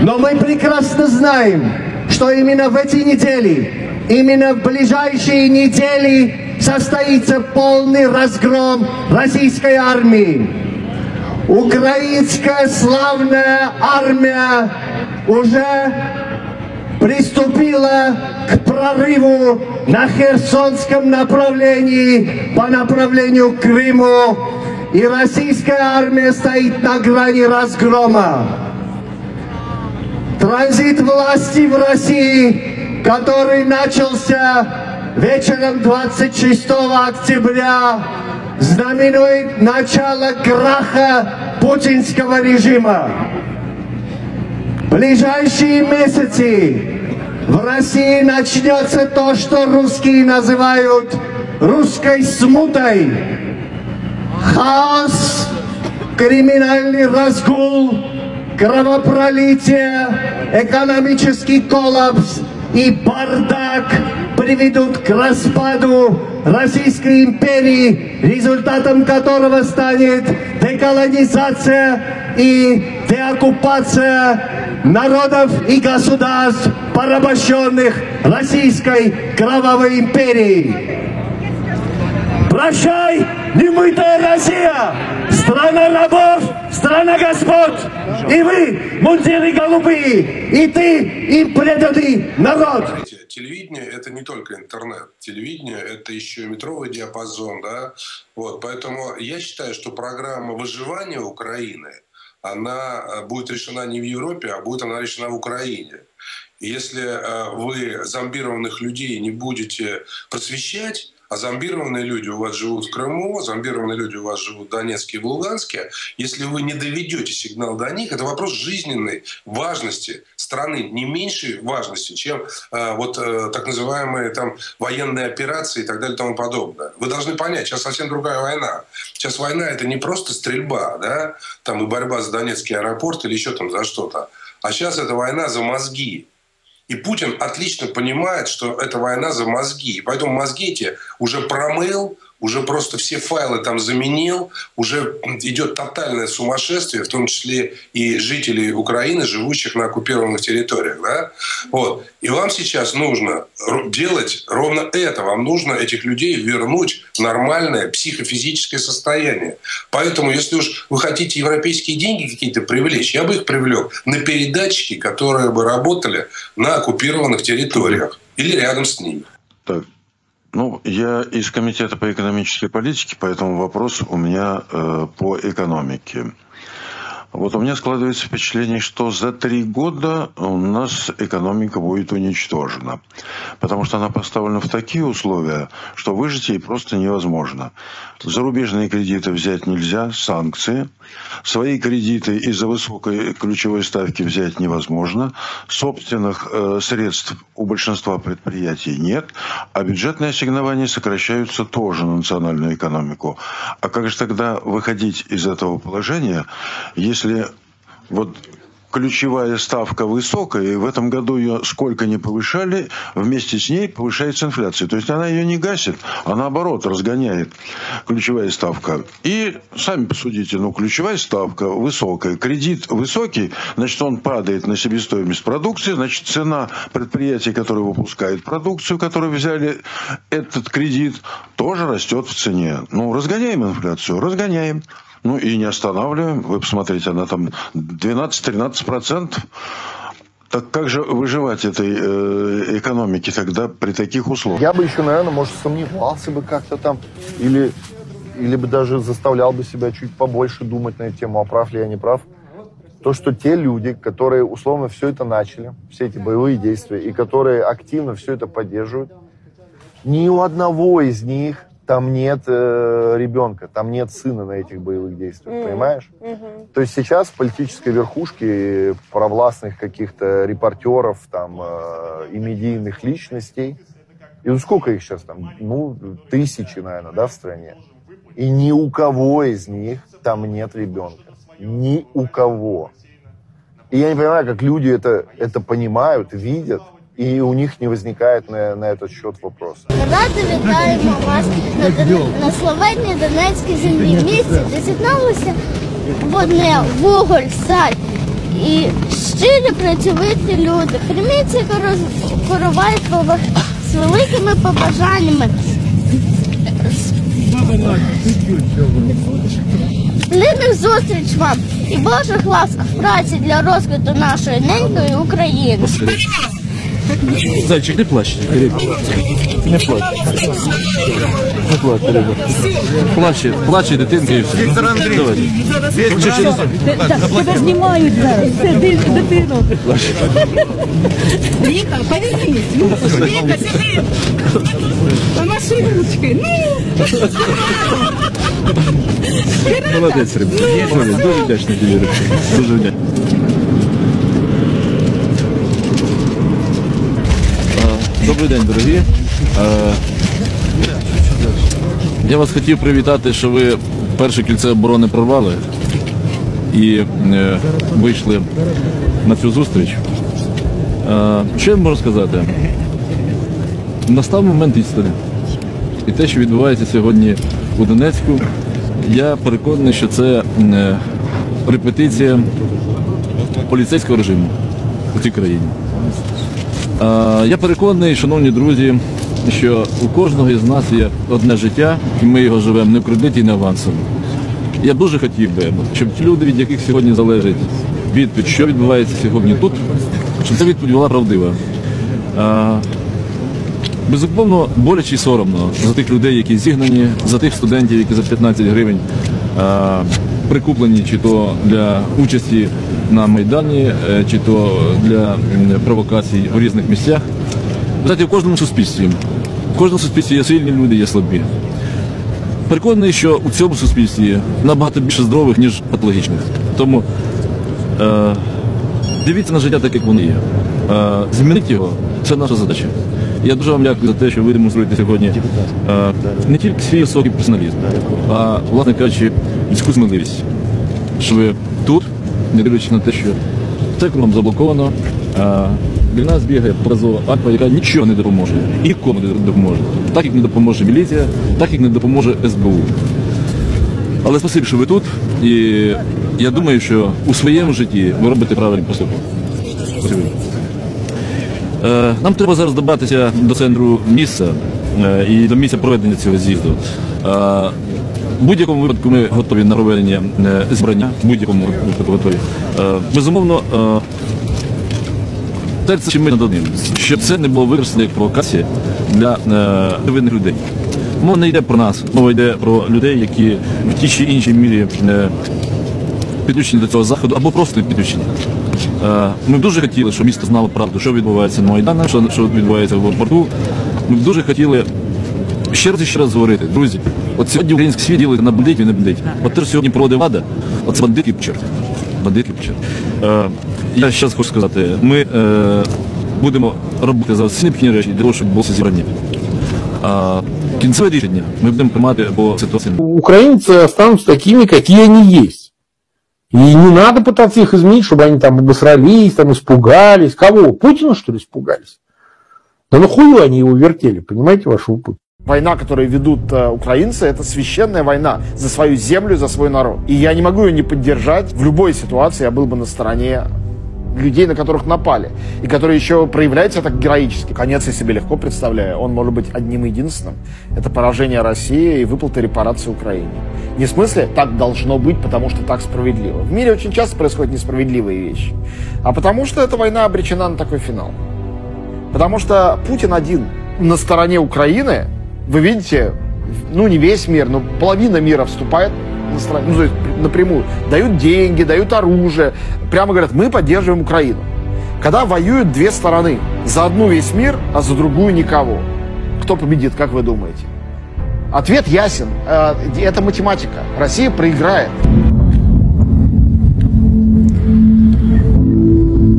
Но мы прекрасно знаем, что именно в эти недели, именно в ближайшие недели состоится полный разгром российской армии. Украинская славная армия уже приступила к прорыву на Херсонском направлении по направлению к Крыму, и российская армия стоит на грани разгрома. Транзит власти в России, который начался вечером 26 октября, знаменует начало краха путинского режима. В ближайшие месяцы в России начнется то, что русские называют русской смутой. Хаос, криминальный разгул, кровопролитие, экономический коллапс и бардак приведут к распаду Российской империи, результатом которого станет деколонизация и деоккупация народов и государств, порабощенных Российской кровавой империей. Прощай, немытая Россия! Страна рабов, страна господ! И вы, мундиры голубые, и ты, им преданный народ! телевидение – это не только интернет. Телевидение – это еще и метровый диапазон. Да? Вот, поэтому я считаю, что программа выживания Украины, она э, будет решена не в Европе, а будет она решена в Украине. И если э, вы зомбированных людей не будете просвещать, а зомбированные люди у вас живут в Крыму, зомбированные люди у вас живут в Донецке и в Луганске. Если вы не доведете сигнал до них, это вопрос жизненной важности страны, не меньшей важности, чем э, вот э, так называемые там военные операции и так далее и тому подобное. Вы должны понять, сейчас совсем другая война. Сейчас война это не просто стрельба, да, там и борьба за Донецкий аэропорт или еще там за что-то. А сейчас это война за мозги. И Путин отлично понимает, что это война за мозги. И поэтому мозги эти уже промыл, уже просто все файлы там заменил, уже идет тотальное сумасшествие, в том числе и жителей Украины, живущих на оккупированных территориях. Да? Вот. И вам сейчас нужно делать ровно это. Вам нужно этих людей вернуть в нормальное психофизическое состояние. Поэтому, если уж вы хотите европейские деньги какие-то привлечь, я бы их привлек на передатчики, которые бы работали на оккупированных территориях или рядом с ними. Так, ну, я из Комитета по экономической политике, поэтому вопрос у меня э, по экономике. Вот у меня складывается впечатление, что за три года у нас экономика будет уничтожена. Потому что она поставлена в такие условия, что выжить ей просто невозможно. Зарубежные кредиты взять нельзя, санкции. Свои кредиты из-за высокой ключевой ставки взять невозможно. Собственных э, средств у большинства предприятий нет. А бюджетные ассигнования сокращаются тоже на национальную экономику. А как же тогда выходить из этого положения, если если вот ключевая ставка высокая, и в этом году ее сколько не повышали, вместе с ней повышается инфляция. То есть она ее не гасит, а наоборот разгоняет ключевая ставка. И сами посудите, ну ключевая ставка высокая, кредит высокий, значит он падает на себестоимость продукции, значит цена предприятий, которые выпускают продукцию, которые взяли этот кредит, тоже растет в цене. Ну разгоняем инфляцию, разгоняем. Ну и не останавливаем. Вы посмотрите, она там 12-13%. Так как же выживать этой э, экономике тогда при таких условиях? Я бы еще, наверное, может, сомневался бы как-то там. Или, или бы даже заставлял бы себя чуть побольше думать на эту тему, а прав ли я, не прав. То, что те люди, которые условно все это начали, все эти боевые действия, и которые активно все это поддерживают, ни у одного из них там нет э, ребенка, там нет сына на этих боевых действиях, mm-hmm. понимаешь? Mm-hmm. То есть сейчас в политической верхушке провластных каких-то репортеров там э, и медийных личностей, и ну сколько их сейчас там? Ну, тысячи, наверное, да, в стране. И ни у кого из них там нет ребенка. Ни у кого. И я не понимаю, как люди это, это понимают, видят, и у них не возникает на, на этот счет вопрос. Рада вітаємо вас на, на славетній Донецькій землі. Місці, де з'єдналося водне, вуголь, саль і щирі працьовиті люди. Прийміться керувати з великими побажаннями. Плідних зустріч вам і Божих ласк в праці для розквіту нашої ненької України. Зайчик, не плач, Кирилл. Не плач. Не плач, Кирилл. Плаче, плаче дитинка і все. Віктор Андрійович. Тебе знімають зараз. Це дитину. дитину. Віка, повернись. Віка, сиди. Помаши ручки. Ну. Молодець, Рим. Молодець, Дуже вдячний тобі, Рим. Дуже вдячний. Добрий день, дорогі. Е, Я вас хотів привітати, що ви перше кільце оборони прорвали і е, вийшли на цю зустріч. Е, Що я можу сказати? Настав момент істини. І те, що відбувається сьогодні у Донецьку, я переконаний, що це репетиція поліцейського режиму у цій країні. Е, Я переконаний, шановні друзі, що у кожного із нас є одне життя, і ми його живемо не в кредиті не авансово. Я дуже хотів би, щоб ті люди, від яких сьогодні залежить відповідь, що відбувається сьогодні тут, щоб ця відповідь була правдива. Е, Безумовно, боляче і соромно за тих людей, які зігнані, за тих студентів, які за 15 гривень е, прикуплені чи то для участі на Майдані, е, чи то для провокацій у різних місцях. Знаєте, в кожному суспільстві, в кожному суспільстві є сильні люди, є слабі. Переконаний, що у цьому суспільстві набагато більше здорових, ніж патологічних. Тому е, дивіться на життя так, як воно є. Е, змінити його це наша задача. Я дуже вам дякую за те, що ви демонструєте сьогодні е, не тільки свій високий персоналізм, а, власне кажучи, людську сміливість. Що ви не дивлячись на те, що вам заблоковано, е, для нас бігає прозова армія, яка нічого не допоможе. І нікому не допоможе. Так як не допоможе міліція, так як не допоможе СБУ. Але спасибі, що ви тут, і я думаю, що у своєму житті ви робите правильні поступки. Е, Нам треба зараз добратися до центру міста е, і до місця проведення цього з'їзду. В будь-якому випадку ми готові на проведення е, в будь-якому випадку готові. Е, Безумовно, е, серце ми над одним, щоб це не було використано як провокація для невинних людей. Мова не йде про нас, мова йде про людей, які в тій чи іншій мірі підключені до цього заходу або просто підключені. Ми б дуже хотіли, щоб місто знало правду, що відбувається на Майдані, що відбувається в аеропорту. Ми б дуже хотіли ще раз і ще раз говорити, друзі. От сьогодні український світ ділиться на бандитів і не бандитів. От те, що сьогодні проводить влада, от це бандит і чорт. Бандит і чорт. Е, Я ще раз хочу сказати, ми е, будемо робити зараз всі необхідні речі для того, щоб було зібрання. А кінцеве рішення ми будемо приймати по ситуації. украинцы останутся такими, какие они есть. И не надо пытаться их изменить, чтобы они там обосрались, там испугались. Кого? Путина, что ли, испугались? Да ну хую они его вертели, понимаете, вашего Путина? Война, которую ведут э, украинцы, это священная война за свою землю, за свой народ. И я не могу ее не поддержать. В любой ситуации я был бы на стороне людей, на которых напали, и которые еще проявляются так героически. Конец я себе легко представляю. Он может быть одним единственным. Это поражение России и выплата репарации Украине. Не в смысле так должно быть, потому что так справедливо. В мире очень часто происходят несправедливые вещи. А потому что эта война обречена на такой финал. Потому что Путин один на стороне Украины, вы видите, ну не весь мир, но половина мира вступает на сторону, ну, то есть напрямую, дают деньги, дают оружие, прямо говорят, мы поддерживаем Украину. Когда воюют две стороны, за одну весь мир, а за другую никого, кто победит, как вы думаете? Ответ ясен, Э, это математика. Россия проиграет.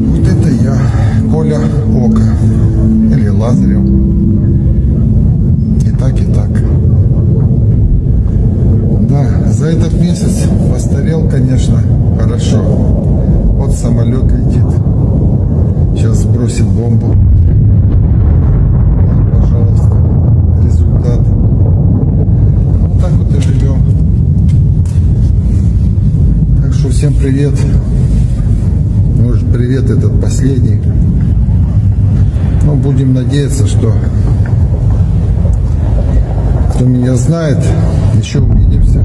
Вот это я, Коля Ока, или Лазарев. И так, и так. Да, за этот месяц постарел, конечно, хорошо. Вот самолет летит. Сейчас сбросит бомбу. Пожалуйста, результат. Вот так вот и живем. Так что всем привет. Может, привет этот последний. Но будем надеяться, что кто меня знает, еще увидимся.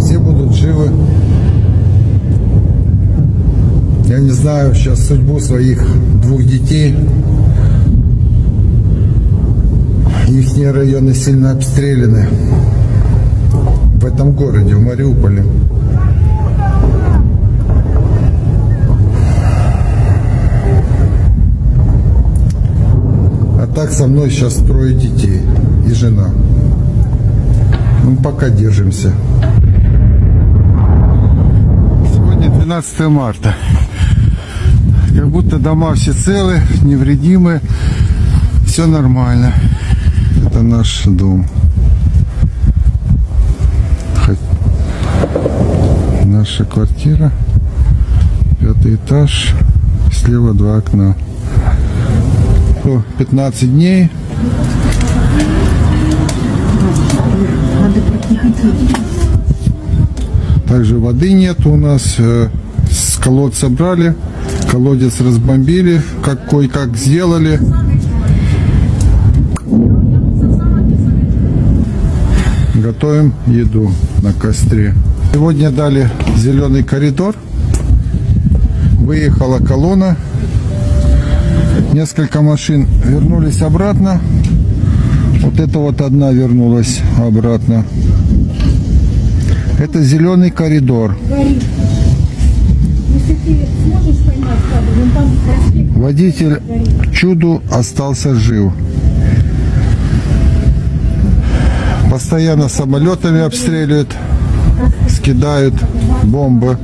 Все будут живы. Я не знаю сейчас судьбу своих двух детей. Их районы сильно обстреляны в этом городе, в Мариуполе. А так со мной сейчас трое детей и жена. Ну, пока держимся. Сегодня 12 марта. Как будто дома все целы, невредимы, все нормально. Это наш дом. Наша квартира. Пятый этаж. Слева два окна. О, 15 дней. Также воды нет у нас. э, С колодца брали. Колодец разбомбили. Как кое-как сделали. Готовим еду на костре. Сегодня дали зеленый коридор. Выехала колонна. Несколько машин вернулись обратно. Вот это вот одна вернулась обратно. Это зеленый коридор. Водитель к чуду остался жив. Постоянно самолетами обстреливают, скидают бомбы.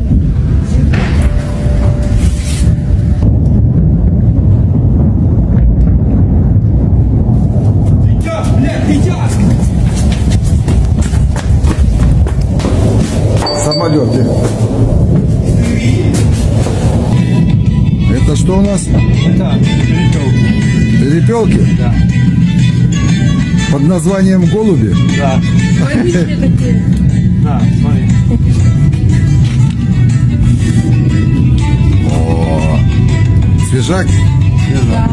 Перепелки. Да. Под названием голуби? Да. Да, смотри. О, свежак? Свежак.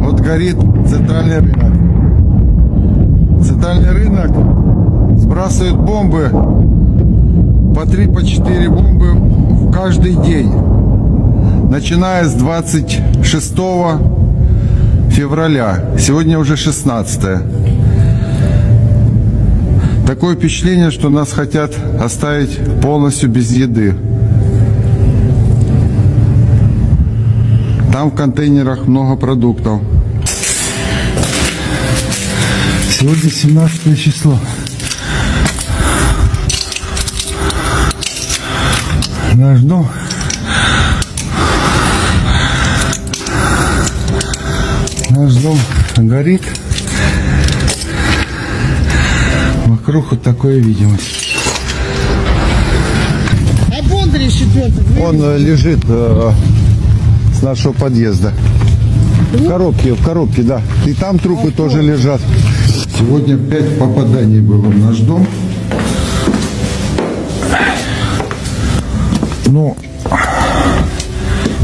Вот горит центральный рынок. Центральный рынок сбрасывает бомбы по 3 по 4 бомбы в каждый день. Начиная с 26 февраля. Сегодня уже 16. Такое впечатление, что нас хотят оставить полностью без еды. Там в контейнерах много продуктов. Сегодня 17 число. Наш дом. Наш дом горит. Вокруг вот такое видимость. А. Он э, лежит э, с нашего подъезда. В коробке, в коробке, да. И там трупы тоже лежат. Сегодня пять попаданий было в наш дом. Ну,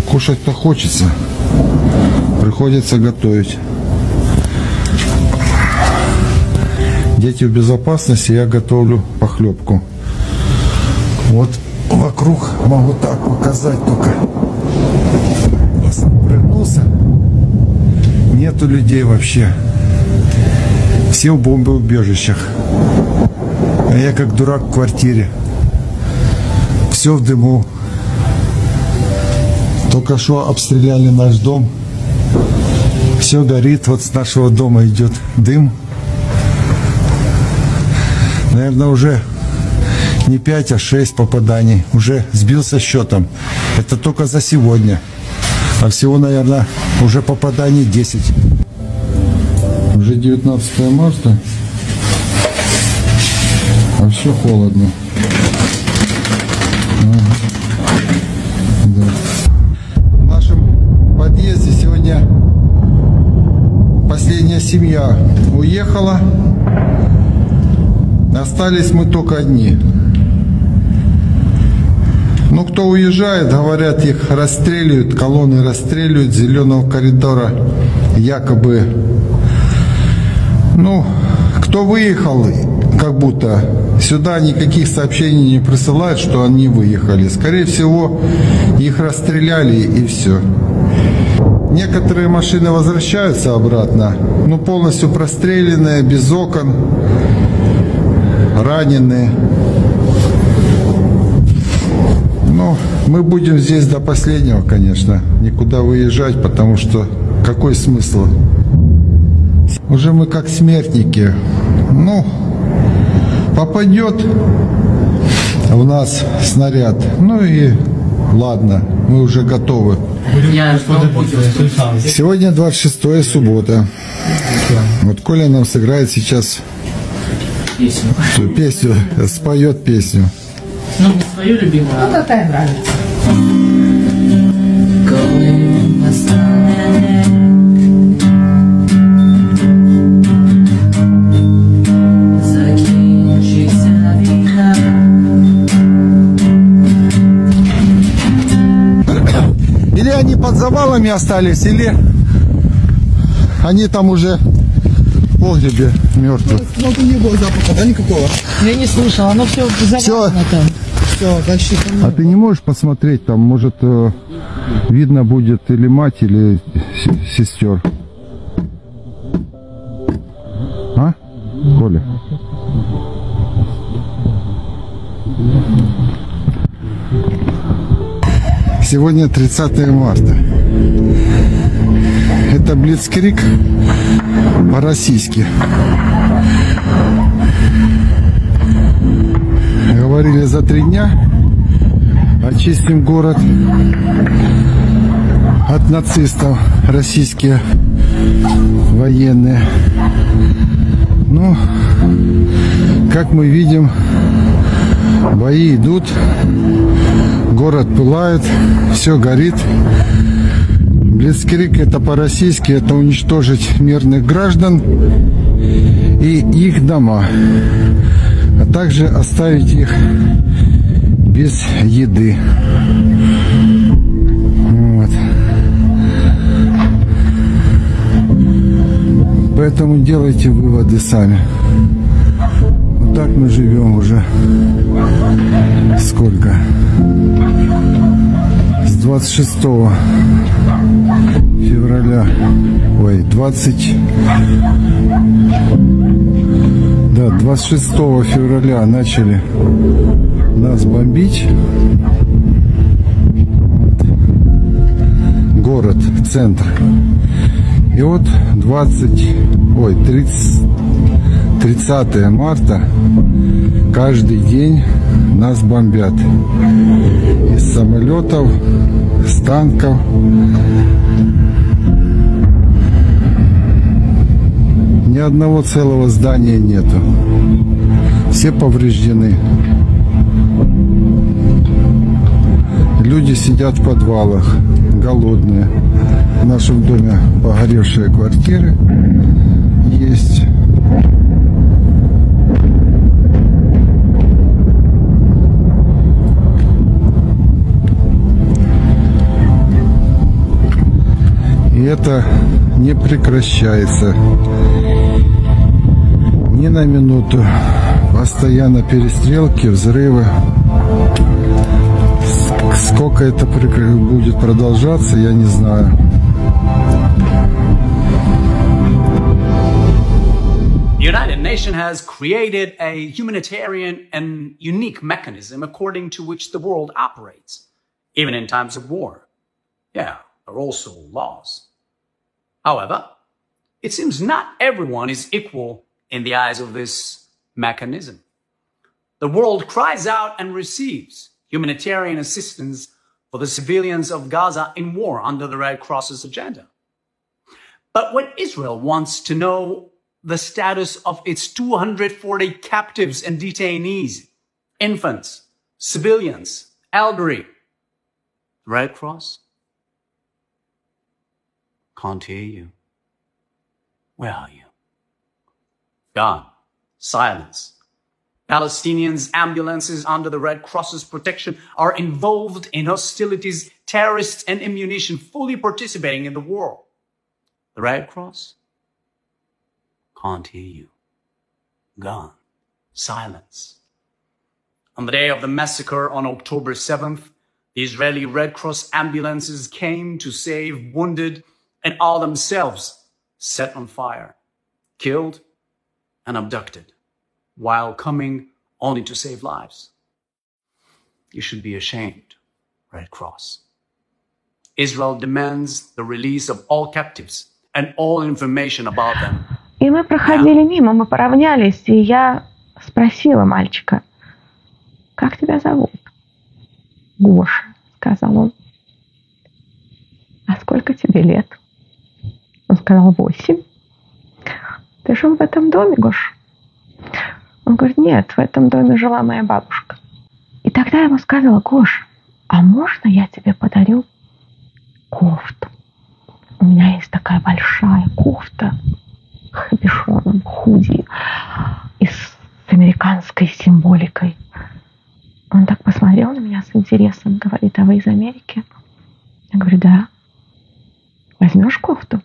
кушать-то хочется. Приходится готовить. Дети в безопасности, я готовлю похлебку. Вот вокруг могу так показать только. Я. Нету людей вообще. Все в бомбоубежищах. А я как дурак в квартире. Все в дыму. Только что обстреляли наш дом. Все горит. Вот с нашего дома идет дым. Наверное, уже не 5, а 6 попаданий. Уже сбился счетом. Это только за сегодня. А всего, наверное, уже попаданий 10. Уже 19 марта. А все холодно. Да. В нашем подъезде сегодня последняя семья уехала. Остались мы только одни. Ну, кто уезжает, говорят, их расстреливают, колонны расстреливают, зеленого коридора якобы. Ну, кто выехал, как будто сюда никаких сообщений не присылают, что они выехали. Скорее всего, их расстреляли и все. Некоторые машины возвращаются обратно, ну полностью простреленные, без окон, раненые. Ну, мы будем здесь до последнего, конечно, никуда выезжать, потому что какой смысл? Уже мы как смертники. Ну, попадет в нас снаряд, ну и ладно, мы уже готовы. Сегодня 26 суббота. Вот Коля нам сыграет сейчас песню, песню споет песню. Ну, не свою любимую. Ну, какая нравится. Или они под завалами остались, или они там уже погребе мертвы. Ну, не было запаха, да, никакого? Я не слышала, оно все завалено там. Все, дальше А ты не можешь посмотреть, там, может, э, видно будет или мать, или сестер? А? Коля? Сегодня 30 марта. Это Блицкрик по-российски. Говорили за три дня очистим город от нацистов, российские военные. Ну, как мы видим, бои идут, город пылает, все горит. Блицкрик это по-российски, это уничтожить мирных граждан и их дома, а также оставить их без еды. Вот. Поэтому делайте выводы сами. Вот так мы живем уже. Сколько? С 26 февраля. Ой, 20... Да, 26 февраля начали нас бомбить. Город, центр. И вот 20, ой, 30, 30 марта каждый день нас бомбят. Из самолетов, с танков. Ни одного целого здания нету. Все повреждены. Люди сидят в подвалах, голодные. В нашем доме погоревшие квартиры есть. И это не прекращается ни на минуту. Постоянно перестрелки, взрывы. Сколько это будет продолжаться, я не знаю. The United Nations has created a humanitarian and unique mechanism according to which the world operates, even in times of war. Yeah, there are also laws. However, it seems not everyone is equal in the eyes of this mechanism. The world cries out and receives humanitarian assistance for the civilians of Gaza in war under the Red Cross's agenda. But when Israel wants to know the status of its 240 captives and detainees, infants, civilians, elderly, Red Cross can't hear you. Where are you? Gone. Silence. Palestinians' ambulances under the Red Cross's protection are involved in hostilities, terrorists, and ammunition, fully participating in the war. The Red Cross can't hear you. Gone. Silence. On the day of the massacre on October 7th, the Israeli Red Cross ambulances came to save wounded and all themselves set on fire, killed and abducted, while coming only to save lives. You should be ashamed, Red Cross. Israel demands the release of all captives and all information about them. И мы проходили мимо, мы поравнялись, и я спросила мальчика, как тебя зовут? Гоша, сказал он. А сколько тебе лет? Он сказал, восемь. Ты жил в этом доме, Гош? Он говорит, нет, в этом доме жила моя бабушка. И тогда я ему сказала, Гош, а можно я тебе подарю кофту? У меня есть такая большая кофта капюшоном, худи и с американской символикой. Он так посмотрел на меня с интересом, говорит, а вы из Америки? Я говорю, да. Возьмешь кофту?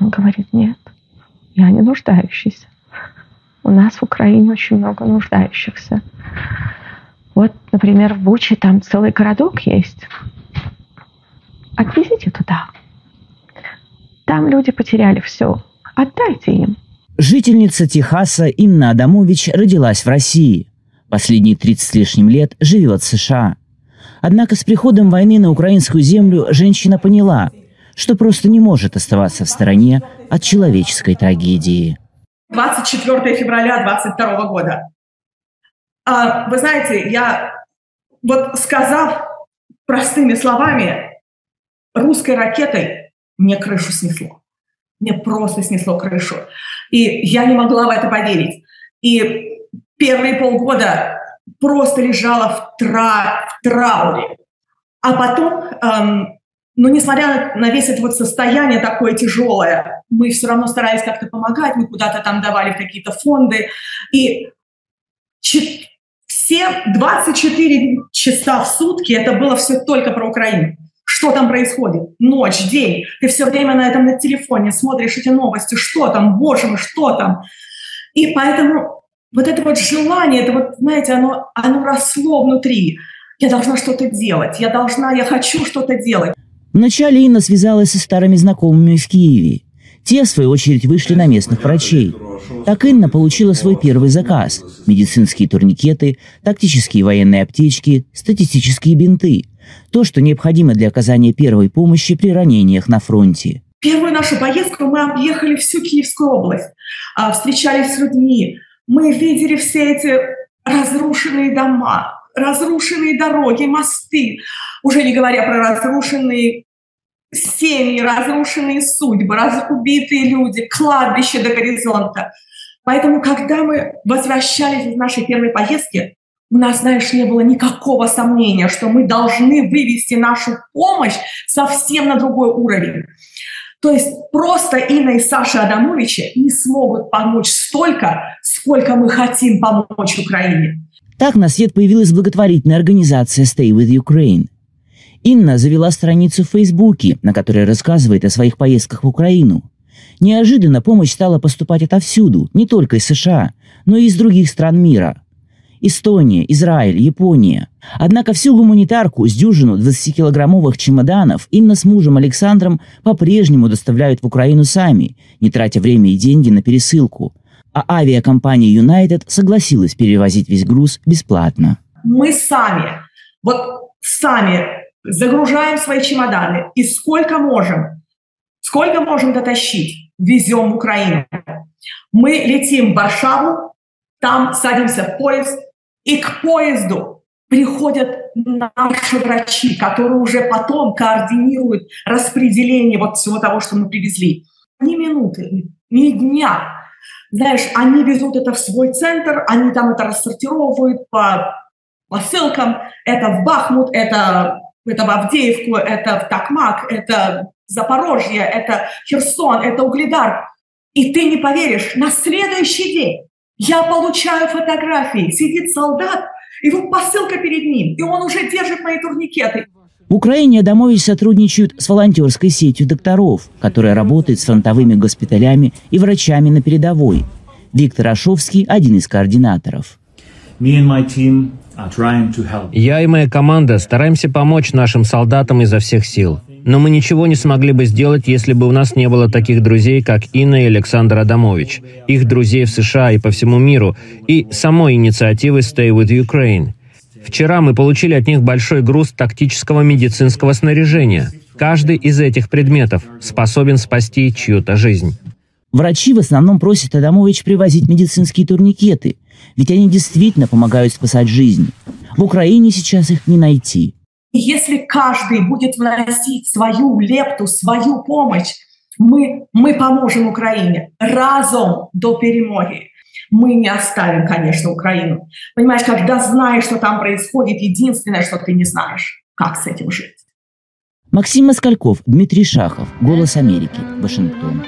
Он говорит, нет, я не нуждающийся. У нас в Украине очень много нуждающихся. Вот, например, в Буче там целый городок есть. Отвезите туда. Там люди потеряли все. Отдайте им. Жительница Техаса Инна Адамович родилась в России. Последние 30 с лишним лет живет в США. Однако с приходом войны на украинскую землю женщина поняла, что просто не может оставаться в стороне от человеческой трагедии. 24 февраля 22 года. А, вы знаете, я вот сказав простыми словами, русской ракетой мне крышу снесло. Мне просто снесло крышу. И я не могла в это поверить. И первые полгода просто лежала в, тра в трауре. А потом, эм, ну, несмотря на весь это вот состояние такое тяжелое, мы все равно старались как-то помогать, мы куда-то там давали какие-то фонды. И все 24 часа в сутки это было все только про Украину что там происходит, ночь, день, ты все время на этом на телефоне смотришь эти новости, что там, боже мой, что там. И поэтому вот это вот желание, это вот, знаете, оно, оно росло внутри. Я должна что-то делать, я должна, я хочу что-то делать. Вначале Инна связалась со старыми знакомыми в Киеве. Те, в свою очередь, вышли на местных врачей. Так Инна получила свой первый заказ – медицинские турникеты, тактические военные аптечки, статистические бинты – то, что необходимо для оказания первой помощи при ранениях на фронте. Первую нашу поездку мы объехали всю Киевскую область, а, встречались с людьми. Мы видели все эти разрушенные дома, разрушенные дороги, мосты, уже не говоря про разрушенные семьи, разрушенные судьбы, убитые люди, кладбище до горизонта. Поэтому, когда мы возвращались из нашей первой поездки, у нас, знаешь, не было никакого сомнения, что мы должны вывести нашу помощь совсем на другой уровень. То есть просто Инна и Саша Адамовичи не смогут помочь столько, сколько мы хотим помочь Украине. Так на свет появилась благотворительная организация Stay with Ukraine. Инна завела страницу в Фейсбуке, на которой рассказывает о своих поездках в Украину. Неожиданно помощь стала поступать отовсюду, не только из США, но и из других стран мира – Эстония, Израиль, Япония. Однако всю гуманитарку с дюжину 20-килограммовых чемоданов Инна с мужем Александром по-прежнему доставляют в Украину сами, не тратя время и деньги на пересылку. А авиакомпания United согласилась перевозить весь груз бесплатно. Мы сами, вот сами загружаем свои чемоданы и сколько можем, сколько можем дотащить, везем в Украину. Мы летим в Варшаву, там садимся в поезд, и к поезду приходят наши врачи, которые уже потом координируют распределение вот всего того, что мы привезли. Ни минуты, ни дня. Знаешь, они везут это в свой центр, они там это рассортировывают по, по ссылкам. Это в Бахмут, это, это в Авдеевку, это в Такмак, это Запорожье, это Херсон, это Угледар. И ты не поверишь, на следующий день Я получаю фотографии, сидит солдат, вот посылка перед ним, и он уже держит мои турникеты. В Украине Адамович сотрудничают с волонтерской сетью докторов, которая работает с фронтовыми госпиталями и врачами на передовой. Виктор Ашовский – один из координаторов. Я и моя команда стараемся помочь нашим солдатам изо всех сил. Но мы ничего не смогли бы сделать, если бы у нас не было таких друзей, как Инна и Александр Адамович, их друзей в США и по всему миру, и самой инициативы Stay with Ukraine. Вчера мы получили от них большой груз тактического медицинского снаряжения. Каждый из этих предметов способен спасти чью-то жизнь. Врачи в основном просят Адамович привозить медицинские турникеты, ведь они действительно помогают спасать жизни. В Украине сейчас их не найти. Если каждый будет вносить свою лепту, свою помощь, мы, мы поможем Украине разом до перемоги. Мы не оставим, конечно, Украину. Понимаешь, когда знаешь, что там происходит, единственное, что ты не знаешь, как с этим жить. Максим Москальков, Дмитрий Шахов, «Голос Америки», Вашингтон.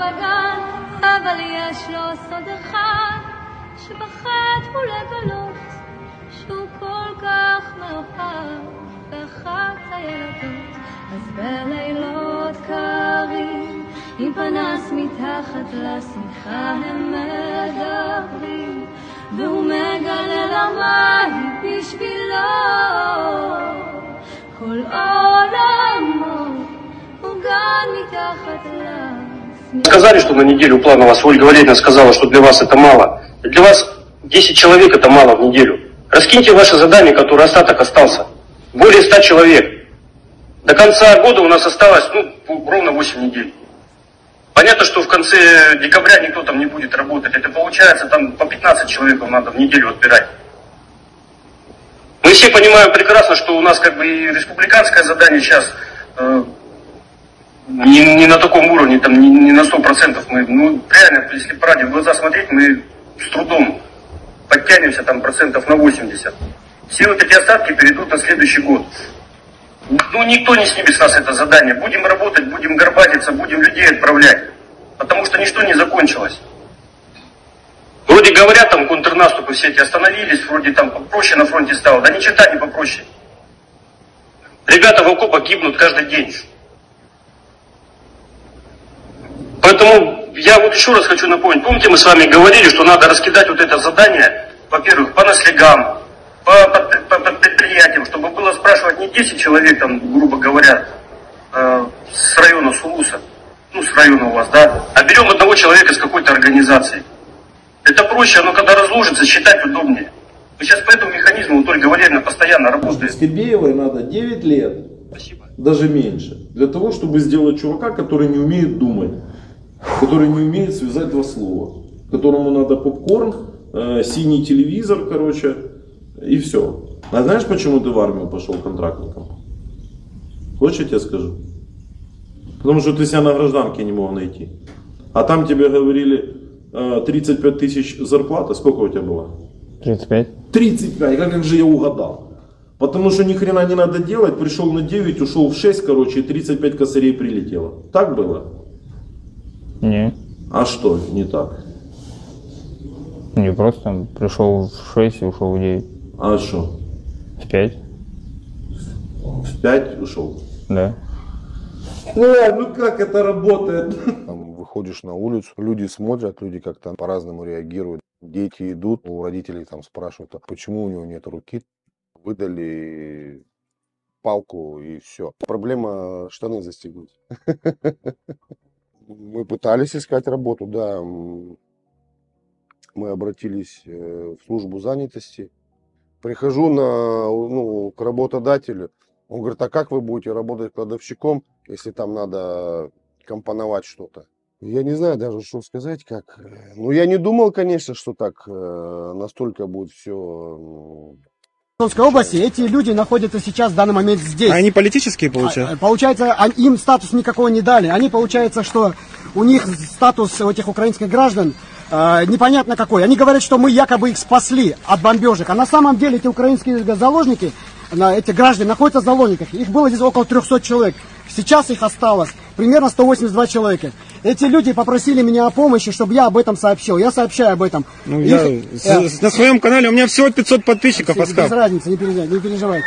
בגן, אבל יש לו סוד אחד, שפחד הוא לגלות שהוא כל כך מאוחר באחת הילדות. אז בלילות קרים, עם פנס מתחת לשמיכה הם מדברים, Сказали, что на неделю план у вас. Ольга Валерьевна сказала, что для вас это мало. Для вас 10 человек это мало в неделю. Раскиньте ваши задания, которые остаток остался. Более 100 человек. До конца года у нас осталось ну, ровно 8 недель. Понятно, что в конце декабря никто там не будет работать. Это получается там по 15 человек надо в неделю отбирать. Мы все понимаем прекрасно, что у нас как бы и республиканское задание сейчас э, не, не на таком уровне, там, не, не на сто процентов мы, ну, реально, если правде в глаза смотреть, мы с трудом подтянемся там процентов на 80. Все вот эти остатки перейдут на следующий год. Ну, никто не снимет с нас это задание. Будем работать, будем горбатиться, будем людей отправлять. Потому что ничто не закончилось. Вроде говорят, там контрнаступы все эти остановились, вроде там попроще на фронте стало. Да ни черта не попроще. Ребята в окопах гибнут каждый день. Поэтому я вот еще раз хочу напомнить. Помните, мы с вами говорили, что надо раскидать вот это задание, во-первых, по наслегам, по, по, по, предприятиям, чтобы было спрашивать не 10 человек, там, грубо говоря, э, с района Сулуса, ну, с района у вас, да, а берем одного человека с какой-то организации. Это проще, оно когда разложится, считать удобнее. Мы сейчас по этому механизму, вот Ольга Валерьевна постоянно работает. Скирбеевой надо 9 лет, Спасибо. даже меньше, для того, чтобы сделать чувака, который не умеет думать который не умеет связать два слова, которому надо попкорн, э, синий телевизор, короче, и все. А знаешь, почему ты в армию пошел контрактником? Хочешь, я тебе скажу? Потому что ты себя на гражданке не мог найти. А там тебе говорили э, 35 тысяч зарплата. Сколько у тебя было? 35. 35. Как же я угадал? Потому что ни хрена не надо делать. Пришел на 9, ушел в 6, короче, и 35 косарей прилетело. Так было? Не. А что не так? Не, просто пришел в 6 и ушел в 9. А что? В 5. В 5 ушел? Да. Ну, ну как это работает? Там выходишь на улицу, люди смотрят, люди как-то по-разному реагируют. Дети идут, у родителей там спрашивают, а почему у него нет руки? Выдали палку и все. Проблема штаны застегнуть. Мы пытались искать работу, да. Мы обратились э, в службу занятости. Прихожу на, ну, к работодателю. Он говорит, а как вы будете работать кладовщиком, если там надо компоновать что-то? Я не знаю даже, что сказать, как. Ну, я не думал, конечно, что так э, настолько будет все Московской области эти люди находятся сейчас в данный момент здесь. А они политические, получается? Получается, им статус никакого не дали. Они, получается, что у них статус этих украинских граждан э, непонятно какой. Они говорят, что мы якобы их спасли от бомбежек. А на самом деле эти украинские заложники эти граждане находятся в заложниках. Их было здесь около 300 человек. Сейчас их осталось примерно 182 человека. Эти люди попросили меня о помощи, чтобы я об этом сообщил. Я сообщаю об этом. Ну, Их- я э, с- на своем канале, у меня всего 500 подписчиков, без Оскар. разницы, не переживайте. Не переживайте.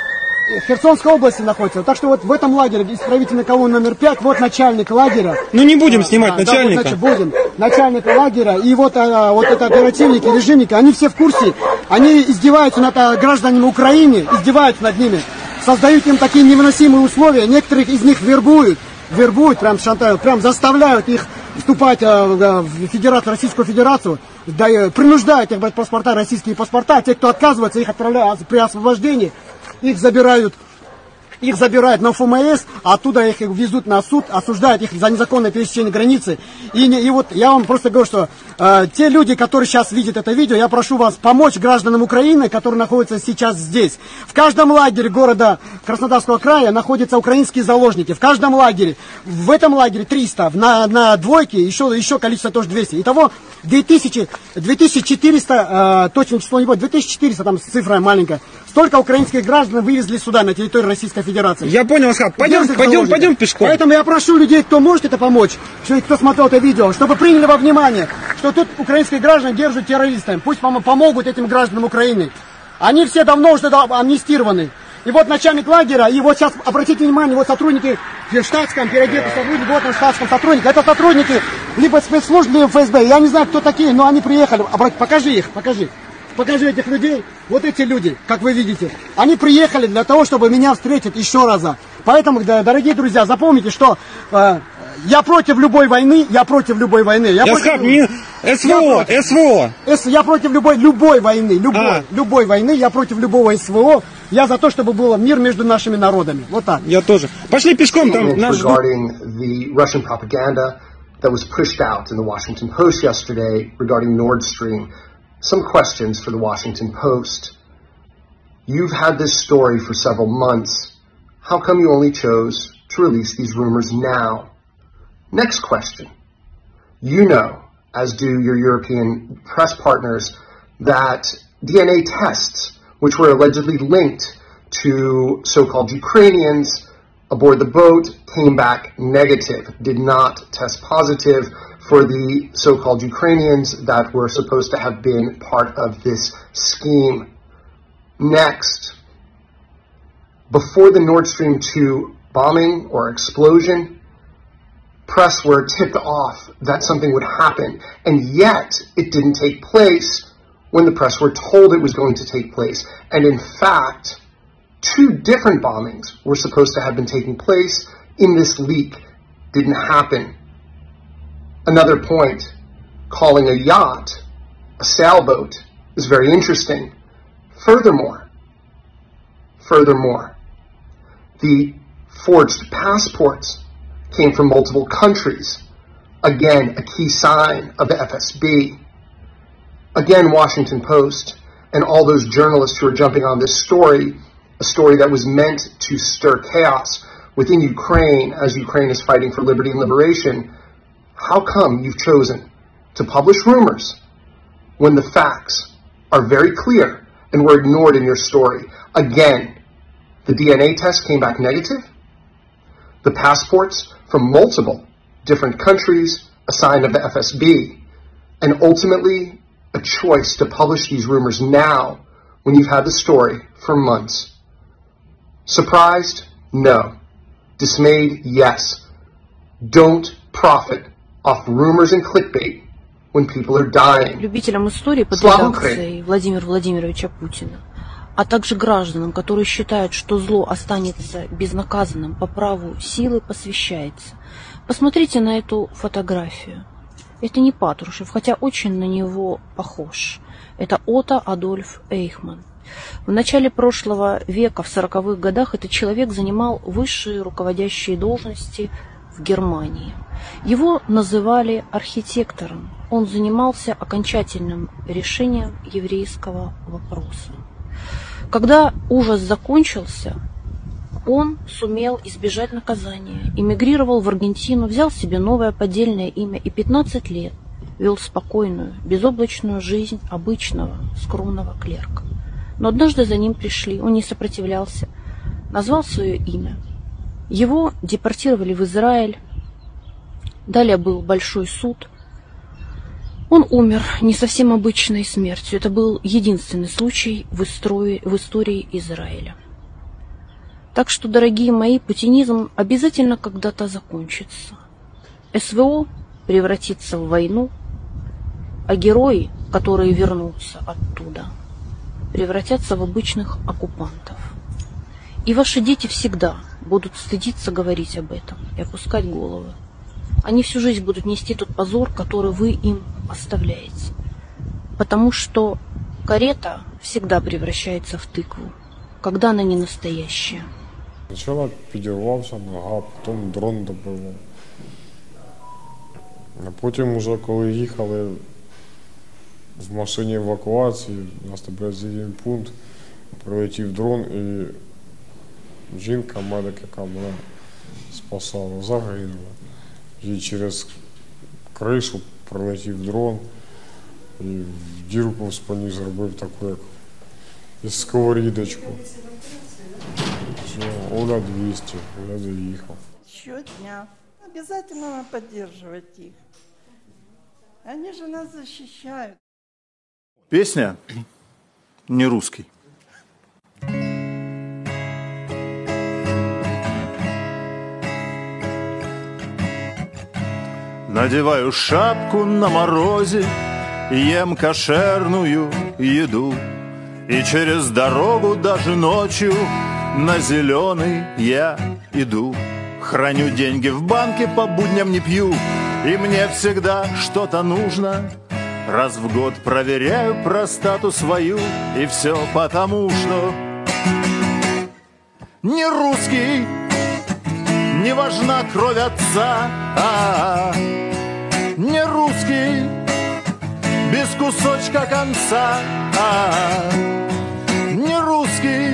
В Херсонской области находится. Так что вот в этом лагере исправительной колонны номер 5, вот начальник лагеря. Ну не будем снимать Да, да, начальника. вот, значит, будем. Начальник лагеря и вот, а, вот это оперативники, режимники, они все в курсе. Они издеваются над а, гражданами Украины, издеваются над ними. Создают им такие невыносимые условия. Некоторых из них вербуют. Вербуют, прям шантажируют, прям заставляют их вступать а, в в Федерацию, Российскую Федерацию, да, и принуждают их брать паспорта, российские паспорта. Те, кто отказывается, их отправляют при освобождении, их забирают их забирают на ФМС, а оттуда их везут на суд, осуждают их за незаконное пересечение границы. И, не- и вот я вам просто говорю, что э, те люди, которые сейчас видят это видео, я прошу вас помочь гражданам Украины, которые находятся сейчас здесь. В каждом лагере города Краснодарского края находятся украинские заложники. В каждом лагере. В этом лагере 300, на, на двойке еще, еще количество тоже 200. Итого 2000, 2400, э, точно число не будет, 2400, там цифра маленькая. Столько украинских граждан вывезли сюда, на территорию Российской Федерации. Я понял, Оскар. Пойдем, пойдем, пойдем пешком. Поэтому я прошу людей, кто может это помочь, что- кто смотрел это видео, чтобы приняли во внимание, что тут украинские граждане держат террористами. Пусть пом- помогут этим гражданам Украины. Они все давно уже амнистированы. И вот начальник лагеря, и вот сейчас, обратите внимание, вот сотрудники в штатском, переодетые сотрудники, вот он штатском сотрудник. Это сотрудники либо спецслужб, либо ФСБ. Я не знаю, кто такие, но они приехали. Обрати- покажи их, покажи. Покажи этих людей. Вот эти люди, как вы видите, они приехали для того, чтобы меня встретить еще раз. Поэтому, дорогие друзья, запомните, что э, я против любой войны, я против любой войны. Я, Я против- Оскар, не... Я СВО, против. СВО. С- Я против любой, любой войны, любой, А. любой войны, я против любого СВО. Я за то, чтобы был мир между нашими народами. Вот так. Я тоже. Пошли пешком, там regarding the Russian propaganda that was pushed out in the Washington Post yesterday regarding Nord Stream. Some questions for the Washington Post. You've had this story for several months. How come you only chose to release these rumors now? Next question. You know, as do your European press partners, that DNA tests, which were allegedly linked to so-called Ukrainians aboard the boat, came back negative, did not test positive for the so-called Ukrainians that were supposed to have been part of this scheme. Next, before the Nord Stream 2 bombing or explosion, press were tipped off that something would happen, and yet it didn't take place when the press were told it was going to take place. And in fact, two different bombings were supposed to have been taking place in this leak. Didn't happen. Another point, calling a yacht a sailboat is very interesting. Furthermore, furthermore, the forged passports came from multiple countries. Again, a key sign of the FSB. Again, Washington Post and all those journalists who are jumping on this story, a story that was meant to stir chaos within Ukraine as Ukraine is fighting for liberty and liberation. How come you've chosen to publish rumors when the facts are very clear and were ignored in your story? Again, the DNA test came back negative. The passports from multiple different countries, a sign of the FSB, and ultimately a choice to publish these rumors now when you've had the story for months. Surprised? No. Dismayed? Yes. Don't profit off rumors and clickbait when people are dying. любителям истории под редакцией Владимира Владимировича Путина, а также гражданам, которые считают, что зло останется безнаказанным по праву силы, посвящается. Посмотрите на эту фотографию. Это не Патрушев, хотя очень на него похож. Это Отто Адольф Эйхман. В начале прошлого века, в 40-х годах, этот человек занимал высшие руководящие должности в Германии. Его называли архитектором. Он занимался окончательным решением еврейского вопроса. Когда ужас закончился, он сумел избежать наказания, эмигрировал в Аргентину, взял себе новое поддельное имя и 15 лет вел спокойную, безоблачную жизнь обычного, скромного клерка. Но однажды за ним пришли, он не сопротивлялся, назвал свое имя. Его депортировали в Израиль. Далее был большой суд. Он умер не совсем обычной смертью. Это был единственный случай в истории, в истории Израиля. Так что, дорогие мои, путинизм обязательно когда-то закончится. СВО превратится в войну, а герои, которые вернутся оттуда, превратятся в обычных оккупантов. И ваши дети всегда будут стыдиться говорить об этом и опускать головы. Они всю жизнь будут нести тот позор, который вы им оставляете. Потому что карета всегда превращается в тыкву, когда она не настоящая. Сначала підірвався нога, потім дрон добивав. А потім, уже коли їхали в машині евакуації, у нас один пункт, прилетів дрон і жінка, медик, яка мене спасала, загинула. І через кришу прилетів дрон і в дірку в спині зробив таку, як із сковорідочку. Все, Оля 200, я заїхав. Щодня. Обязательно надо поддерживать их. Они же нас защищают. Песня не русский. Надеваю шапку на морозе, ем кошерную еду. И через дорогу даже ночью на зеленый я иду. Храню деньги в банке, по будням не пью, и мне всегда что-то нужно. Раз в год проверяю простату свою, и все потому, что не русский, не важна кровь отца, а не русский, без кусочка конца, а не русский,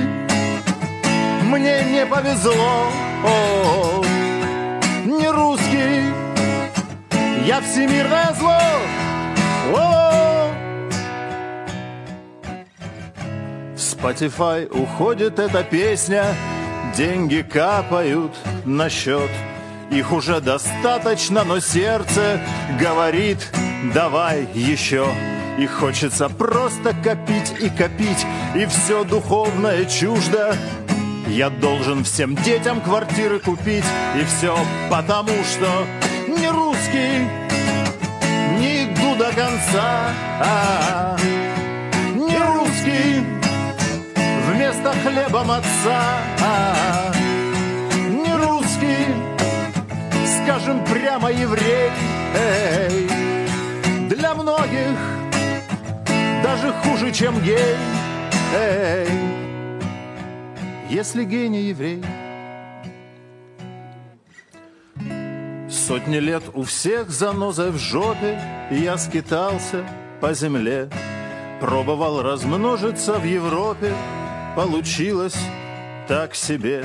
мне не повезло, о, не русский, я всемирное зло. О! В Spotify уходит эта песня, деньги капают на счет. Их уже достаточно, но сердце говорит, давай еще. И хочется просто копить и копить, и все духовное чуждо. Я должен всем детям квартиры купить, и все потому, что не русский, не иду до конца, а не русский, вместо хлеба отца, а не скажем прямо еврей, для многих даже хуже, чем гей, если не еврей. Сотни лет у всех занозой в жопе Я скитался по земле. Пробовал размножиться в Европе Получилось так себе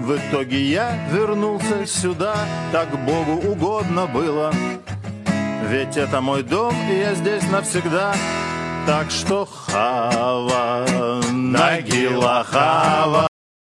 В итоге я вернулся сюда Так Богу угодно было. Ведь это мой дом, и я здесь навсегда. Так что хава, нагила хава